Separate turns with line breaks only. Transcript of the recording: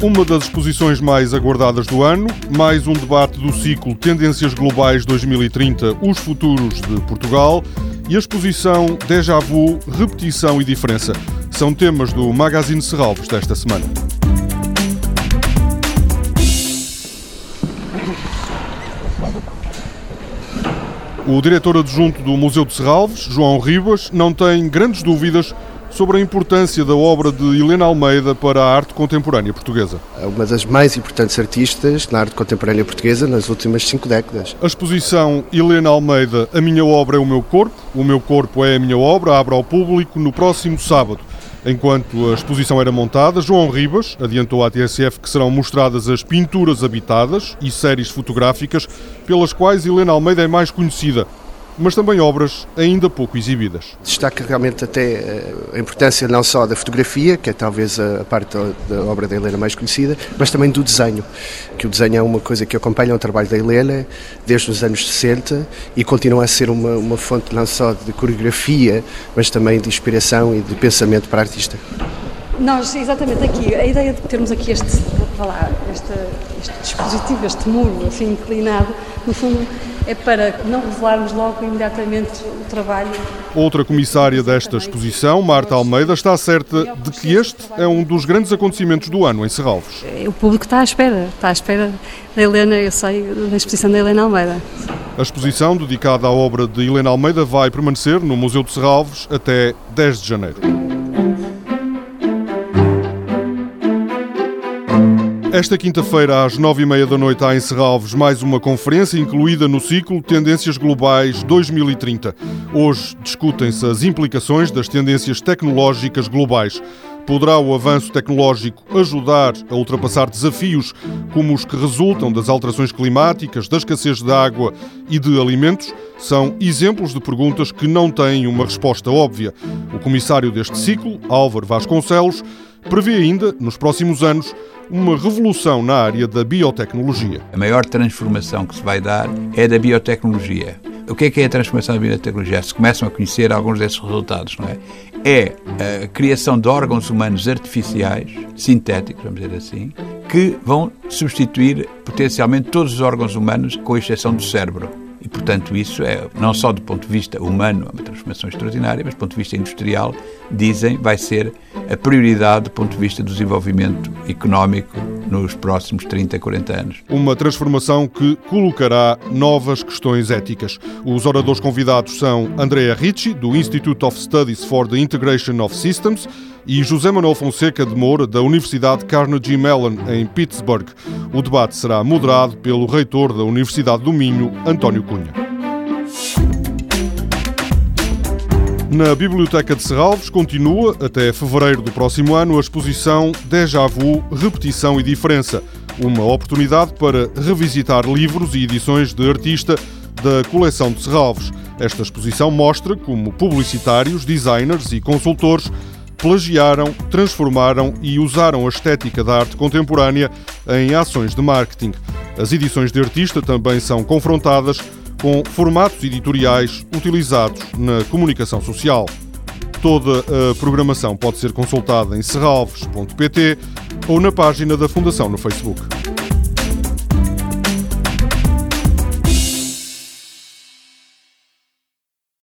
uma das exposições mais aguardadas do ano, mais um debate do ciclo Tendências Globais 2030 Os Futuros de Portugal e a exposição Déjà Vu, Repetição e Diferença. São temas do Magazine Serralves desta semana. O diretor adjunto do Museu de Serralves, João Ribas, não tem grandes dúvidas sobre a importância da obra de Helena Almeida para a arte contemporânea portuguesa.
É uma das mais importantes artistas na arte contemporânea portuguesa nas últimas cinco décadas.
A exposição Helena Almeida, A Minha Obra é o Meu Corpo, O Meu Corpo é a Minha Obra, abre ao público no próximo sábado. Enquanto a exposição era montada, João Ribas adiantou à TSF que serão mostradas as pinturas habitadas e séries fotográficas pelas quais Helena Almeida é mais conhecida mas também obras ainda pouco exibidas.
Destaca realmente até eh, a importância não só da fotografia, que é talvez a parte da obra da Helena mais conhecida, mas também do desenho, que o desenho é uma coisa que acompanha o trabalho da Helena desde os anos 60 e continua a ser uma, uma fonte não só de coreografia, mas também de inspiração e de pensamento para a artista.
Nós, exatamente aqui, a ideia de termos aqui este, lá, este, este dispositivo, este muro assim inclinado, no fundo é para não revelarmos logo imediatamente o trabalho.
Outra comissária desta exposição, Marta Almeida, está certa de que este é um dos grandes acontecimentos do ano em Serralves.
O público está à espera, está à espera da Helena, eu sei, da exposição da Helena Almeida.
A exposição, dedicada à obra de Helena Almeida, vai permanecer no Museu de Serralves até 10 de janeiro. Esta quinta-feira, às nove e meia da noite, há em Serralves mais uma conferência incluída no ciclo Tendências Globais 2030. Hoje discutem-se as implicações das tendências tecnológicas globais. Poderá o avanço tecnológico ajudar a ultrapassar desafios como os que resultam das alterações climáticas, da escassez de água e de alimentos? São exemplos de perguntas que não têm uma resposta óbvia. O comissário deste ciclo, Álvaro Vasconcelos, prevê ainda, nos próximos anos, uma revolução na área da biotecnologia.
A maior transformação que se vai dar é da biotecnologia. O que é que é a transformação da biotecnologia? Se começam a conhecer alguns desses resultados, não é? É a criação de órgãos humanos artificiais, sintéticos, vamos dizer assim, que vão substituir potencialmente todos os órgãos humanos, com exceção do cérebro. E, portanto, isso é, não só do ponto de vista humano, é uma transformação extraordinária, mas do ponto de vista industrial, dizem, vai ser a prioridade do ponto de vista do desenvolvimento económico nos próximos 30, 40 anos.
Uma transformação que colocará novas questões éticas. Os oradores convidados são Andrea Ricci, do Institute of Studies for the Integration of Systems, e José Manuel Fonseca de Moura, da Universidade Carnegie Mellon, em Pittsburgh. O debate será moderado pelo reitor da Universidade do Minho, António Cunha. Na Biblioteca de Serralves continua, até fevereiro do próximo ano, a exposição Déjà Vu, Repetição e Diferença. Uma oportunidade para revisitar livros e edições de artista da coleção de Serralves. Esta exposição mostra como publicitários, designers e consultores plagiaram, transformaram e usaram a estética da arte contemporânea em ações de marketing. As edições de artista também são confrontadas com formatos editoriais utilizados na comunicação social. Toda a programação pode ser consultada em serralves.pt ou na página da Fundação no Facebook.